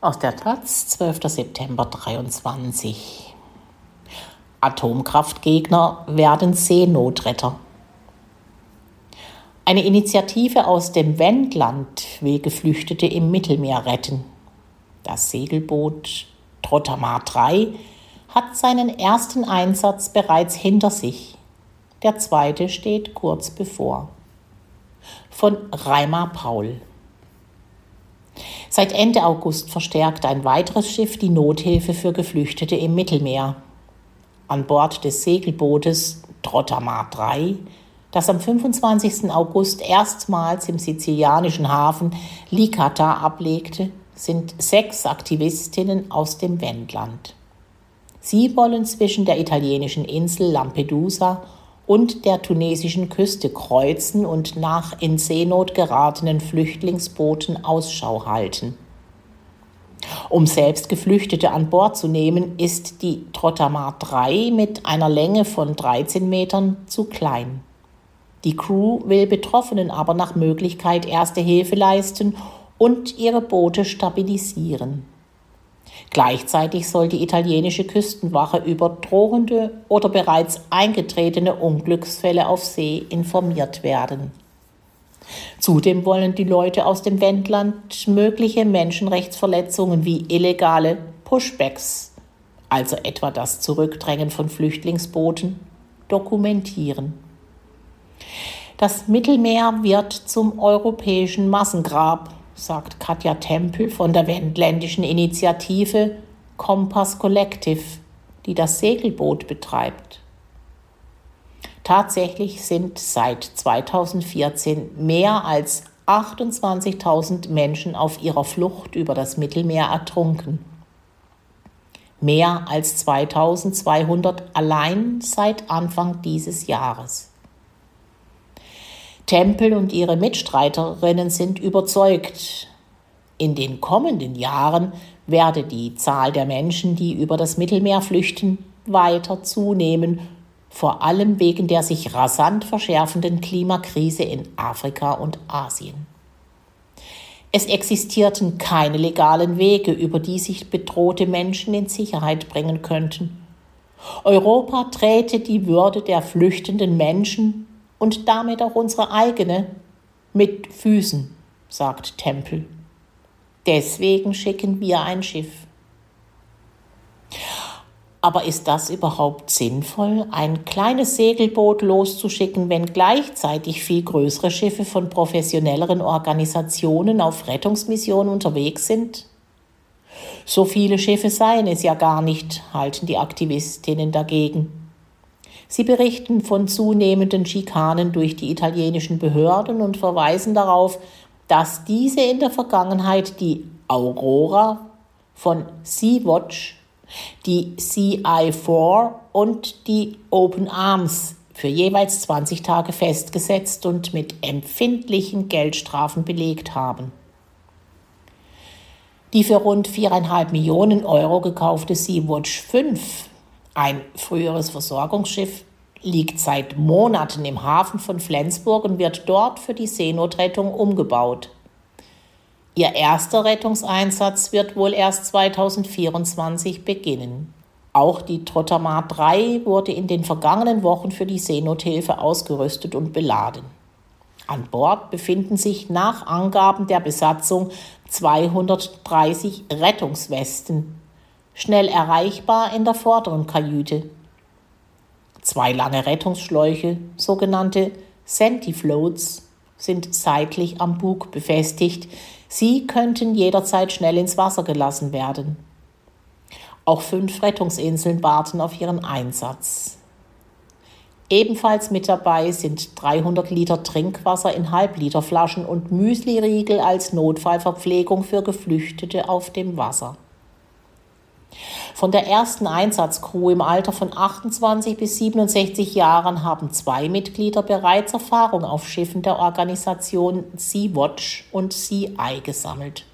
Aus der Taz, 12. September 23. Atomkraftgegner werden Seenotretter. Eine Initiative aus dem Wendland will Geflüchtete im Mittelmeer retten. Das Segelboot Trottamar 3 hat seinen ersten Einsatz bereits hinter sich. Der zweite steht kurz bevor. Von Reimer Paul. Seit Ende August verstärkt ein weiteres Schiff die Nothilfe für Geflüchtete im Mittelmeer. An Bord des Segelbootes Trottamar 3 das am 25. August erstmals im sizilianischen Hafen Licata ablegte, sind sechs Aktivistinnen aus dem Wendland. Sie wollen zwischen der italienischen Insel Lampedusa und der tunesischen Küste kreuzen und nach in Seenot geratenen Flüchtlingsbooten Ausschau halten. Um selbst Geflüchtete an Bord zu nehmen, ist die Trottamar 3 mit einer Länge von 13 Metern zu klein. Die Crew will Betroffenen aber nach Möglichkeit erste Hilfe leisten und ihre Boote stabilisieren. Gleichzeitig soll die italienische Küstenwache über drohende oder bereits eingetretene Unglücksfälle auf See informiert werden. Zudem wollen die Leute aus dem Wendland mögliche Menschenrechtsverletzungen wie illegale Pushbacks, also etwa das Zurückdrängen von Flüchtlingsbooten, dokumentieren. Das Mittelmeer wird zum europäischen Massengrab, sagt Katja Tempel von der wendländischen Initiative Kompass Collective, die das Segelboot betreibt. Tatsächlich sind seit 2014 mehr als 28.000 Menschen auf ihrer Flucht über das Mittelmeer ertrunken. Mehr als 2200 allein seit Anfang dieses Jahres. Tempel und ihre Mitstreiterinnen sind überzeugt, in den kommenden Jahren werde die Zahl der Menschen, die über das Mittelmeer flüchten, weiter zunehmen, vor allem wegen der sich rasant verschärfenden Klimakrise in Afrika und Asien. Es existierten keine legalen Wege, über die sich bedrohte Menschen in Sicherheit bringen könnten. Europa träte die Würde der flüchtenden Menschen und damit auch unsere eigene mit Füßen, sagt Tempel. Deswegen schicken wir ein Schiff. Aber ist das überhaupt sinnvoll, ein kleines Segelboot loszuschicken, wenn gleichzeitig viel größere Schiffe von professionelleren Organisationen auf Rettungsmissionen unterwegs sind? So viele Schiffe seien es ja gar nicht, halten die Aktivistinnen dagegen. Sie berichten von zunehmenden Schikanen durch die italienischen Behörden und verweisen darauf, dass diese in der Vergangenheit die Aurora von Sea-Watch, die CI4 und die Open Arms für jeweils 20 Tage festgesetzt und mit empfindlichen Geldstrafen belegt haben. Die für rund 4,5 Millionen Euro gekaufte Sea-Watch 5 ein früheres Versorgungsschiff liegt seit Monaten im Hafen von Flensburg und wird dort für die Seenotrettung umgebaut. Ihr erster Rettungseinsatz wird wohl erst 2024 beginnen. Auch die Trottamar 3 wurde in den vergangenen Wochen für die Seenothilfe ausgerüstet und beladen. An Bord befinden sich nach Angaben der Besatzung 230 Rettungswesten, schnell erreichbar in der vorderen Kajüte. Zwei lange Rettungsschläuche, sogenannte Sentifloats, sind seitlich am Bug befestigt. Sie könnten jederzeit schnell ins Wasser gelassen werden. Auch fünf Rettungsinseln warten auf ihren Einsatz. Ebenfalls mit dabei sind 300 Liter Trinkwasser in Halbliterflaschen und Müsliriegel als Notfallverpflegung für Geflüchtete auf dem Wasser. Von der ersten Einsatzcrew im Alter von 28 bis 67 Jahren haben zwei Mitglieder bereits Erfahrung auf Schiffen der Organisation Sea-Watch und Sea-Eye gesammelt.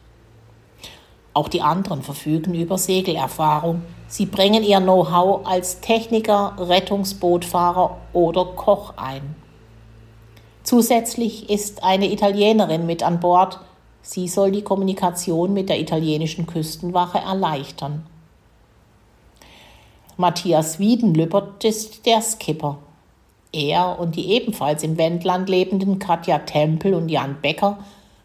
Auch die anderen verfügen über Segelerfahrung. Sie bringen ihr Know-how als Techniker, Rettungsbootfahrer oder Koch ein. Zusätzlich ist eine Italienerin mit an Bord, Sie soll die Kommunikation mit der italienischen Küstenwache erleichtern. Matthias Wiedenlüppert ist der Skipper. Er und die ebenfalls im Wendland lebenden Katja Tempel und Jan Becker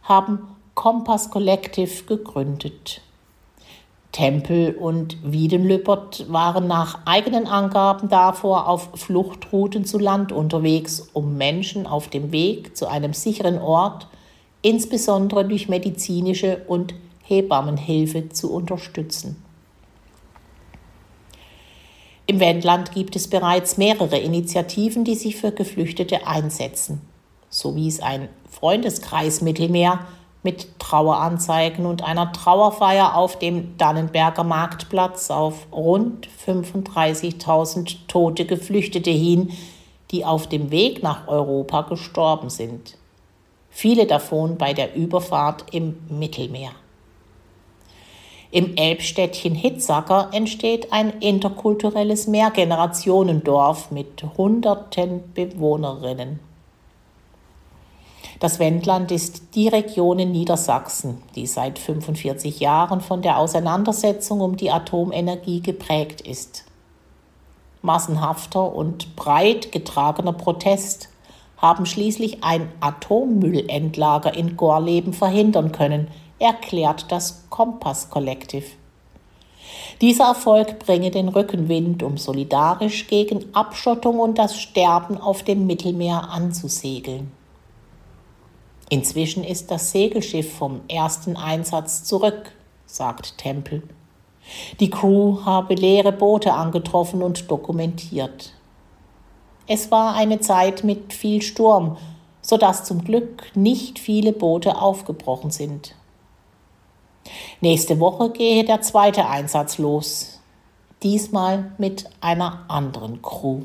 haben Kompass Collective gegründet. Tempel und Wiedenlüppert waren nach eigenen Angaben davor auf Fluchtrouten zu Land unterwegs, um Menschen auf dem Weg zu einem sicheren Ort insbesondere durch medizinische und Hebammenhilfe zu unterstützen. Im Wendland gibt es bereits mehrere Initiativen, die sich für Geflüchtete einsetzen. So wies ein Freundeskreis Mittelmeer mit Traueranzeigen und einer Trauerfeier auf dem Dannenberger Marktplatz auf rund 35.000 tote Geflüchtete hin, die auf dem Weg nach Europa gestorben sind viele davon bei der Überfahrt im Mittelmeer. Im Elbstädtchen Hitzacker entsteht ein interkulturelles Mehrgenerationendorf mit hunderten Bewohnerinnen. Das Wendland ist die Region in Niedersachsen, die seit 45 Jahren von der Auseinandersetzung um die Atomenergie geprägt ist. Massenhafter und breit getragener Protest haben schließlich ein Atommüllendlager in Gorleben verhindern können, erklärt das Kompass Collective. Dieser Erfolg bringe den Rückenwind, um solidarisch gegen Abschottung und das Sterben auf dem Mittelmeer anzusegeln. Inzwischen ist das Segelschiff vom ersten Einsatz zurück, sagt Tempel. Die Crew habe leere Boote angetroffen und dokumentiert. Es war eine Zeit mit viel Sturm, so dass zum Glück nicht viele Boote aufgebrochen sind. Nächste Woche gehe der zweite Einsatz los, diesmal mit einer anderen Crew.